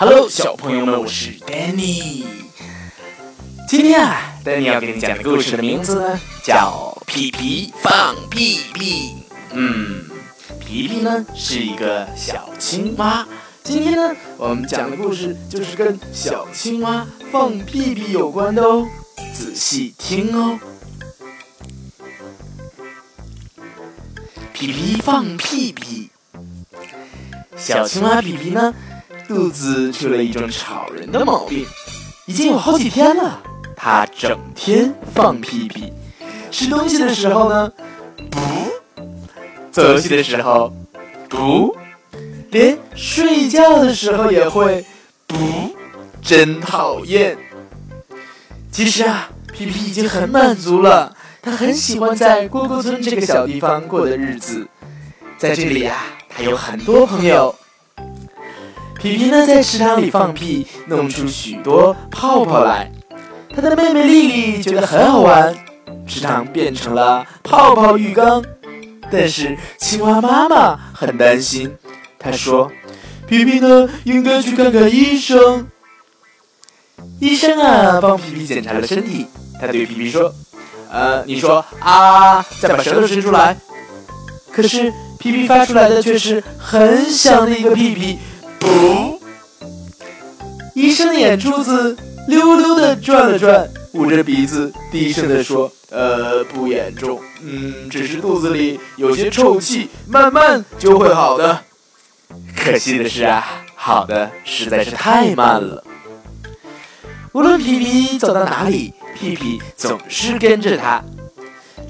Hello，小朋友们，我是 Danny。今天啊，Danny 要给你讲的故事的名字呢，叫《皮皮放屁屁》。嗯，皮皮呢是一个小青蛙。今天呢，我们讲的故事就是跟小青蛙放屁屁有关的哦，仔细听哦。皮皮放屁屁，小青蛙皮皮呢，肚子出了一种吵人的毛病，已经有好几天了。它整天放屁屁，吃东西的时候呢，不；走路的时候，不；连睡觉的时候也会不，真讨厌。其实啊，皮皮已经很满足了。他很喜欢在蝈蝈村这个小地方过的日子，在这里呀，他有很多朋友。皮皮呢，在池塘里放屁，弄出许多泡泡来。他的妹妹丽丽觉得很好玩，池塘变成了泡泡浴缸。但是青蛙妈妈很担心，她说：“皮皮呢，应该去看看医生。”医生啊，帮皮皮检查了身体，他对皮皮说。呃，你说啊，再把舌头伸出来。可是皮皮发出来的却是很响的一个屁屁，哦医生眼珠子溜溜的转了转，捂着鼻子低声的说：“呃，不严重，嗯，只是肚子里有些臭气，慢慢就会好的。可惜的是啊，好的实在是太慢了。无论皮皮走到哪里。”屁屁总是跟着他，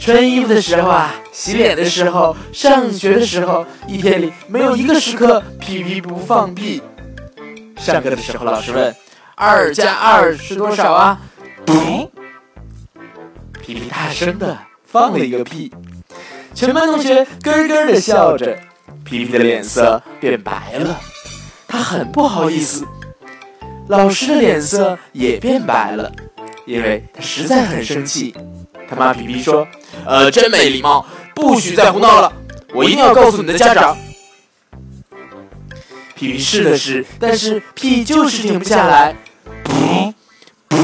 穿衣服的时候啊，洗脸的时候，上学的时候，一天里没有一个时刻屁屁不放屁。上课的时候，老师问：“二加二是多少啊？”不，屁屁大声的放了一个屁，全班同学咯咯的笑着，屁屁的脸色变白了，他很不好意思。老师的脸色也变白了。因为他实在很生气，他骂皮皮说：“呃，真没礼貌，不许再胡闹了，我一定要告诉你的家长。”皮皮试了试，但是屁就是停不下来，噗噗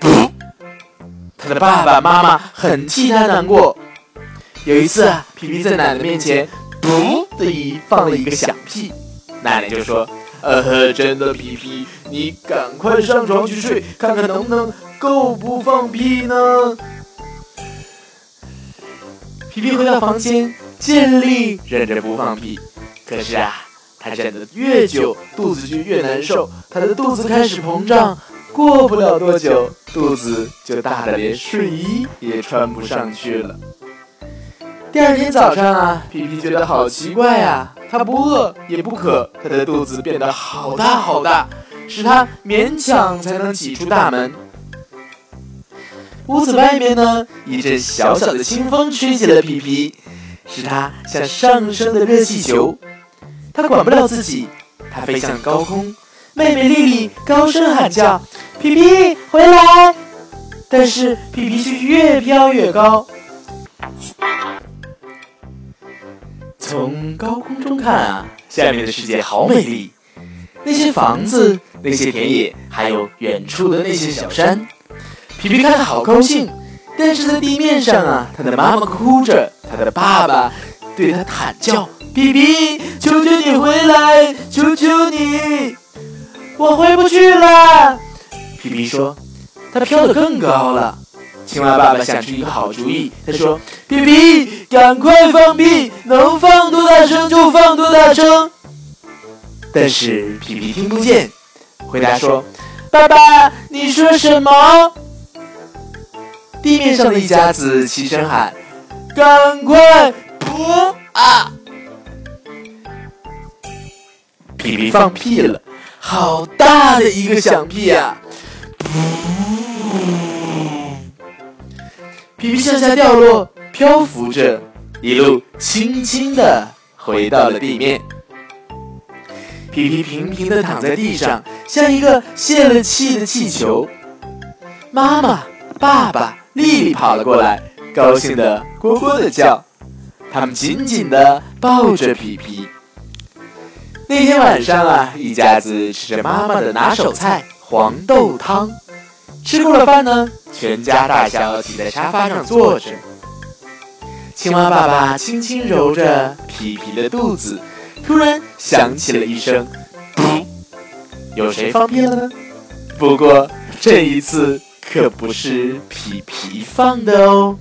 噗。他的爸爸妈妈很替他难过。有一次啊，皮皮在奶奶面前“噗”的一放了一个响屁，奶奶就说：“呃呵，真的，皮皮，你赶快上床去睡，看看能不能。”够不放屁呢？皮皮回到房间，尽力忍着不放屁。可是啊，他忍得越久，肚子就越难受。他的肚子开始膨胀，过不了多久，肚子就大的连睡衣也穿不上去了。第二天早上啊，皮皮觉得好奇怪呀，他不饿也不渴，他的肚子变得好大好大，使他勉强才能挤出大门。屋子外面呢，一阵小小的清风吹起了皮皮，使他像上升的热气球。他管不了自己，他飞向高空。妹妹丽丽高声喊叫：“皮皮回来！”但是皮皮却越飘越高。从高空中看啊，下面的世界好美丽，那些房子，那些田野，还有远处的那些小山。皮皮看得好高兴，但是在地面上啊，他的妈妈哭着，他的爸爸对他喊叫：“皮皮，求求你回来，求求你，我回不去了。”皮皮说：“他飘得更高了。”青蛙爸爸想出一个好主意，他说：“皮皮，赶快放屁，能放多大声就放多大声。”但是皮皮听不见，回答说：“爸爸，你说什么？”地面上的一家子齐声喊：“赶快噗啊！”皮皮放屁了，好大的一个响屁啊！噗！皮皮向下掉落，漂浮着，一路轻轻的回到了地面。皮皮平平的躺在地上，像一个泄了气的气球。妈妈，爸爸。丽丽跑了过来，高兴的咕咕的叫，他们紧紧的抱着皮皮。那天晚上啊，一家子吃着妈妈的拿手菜黄豆汤。吃过了饭呢，全家大小挤在沙发上坐着。青蛙爸爸轻轻揉着皮皮的肚子，突然响起了一声“噗”，有谁放屁了呢？不过这一次可不是皮皮放的哦。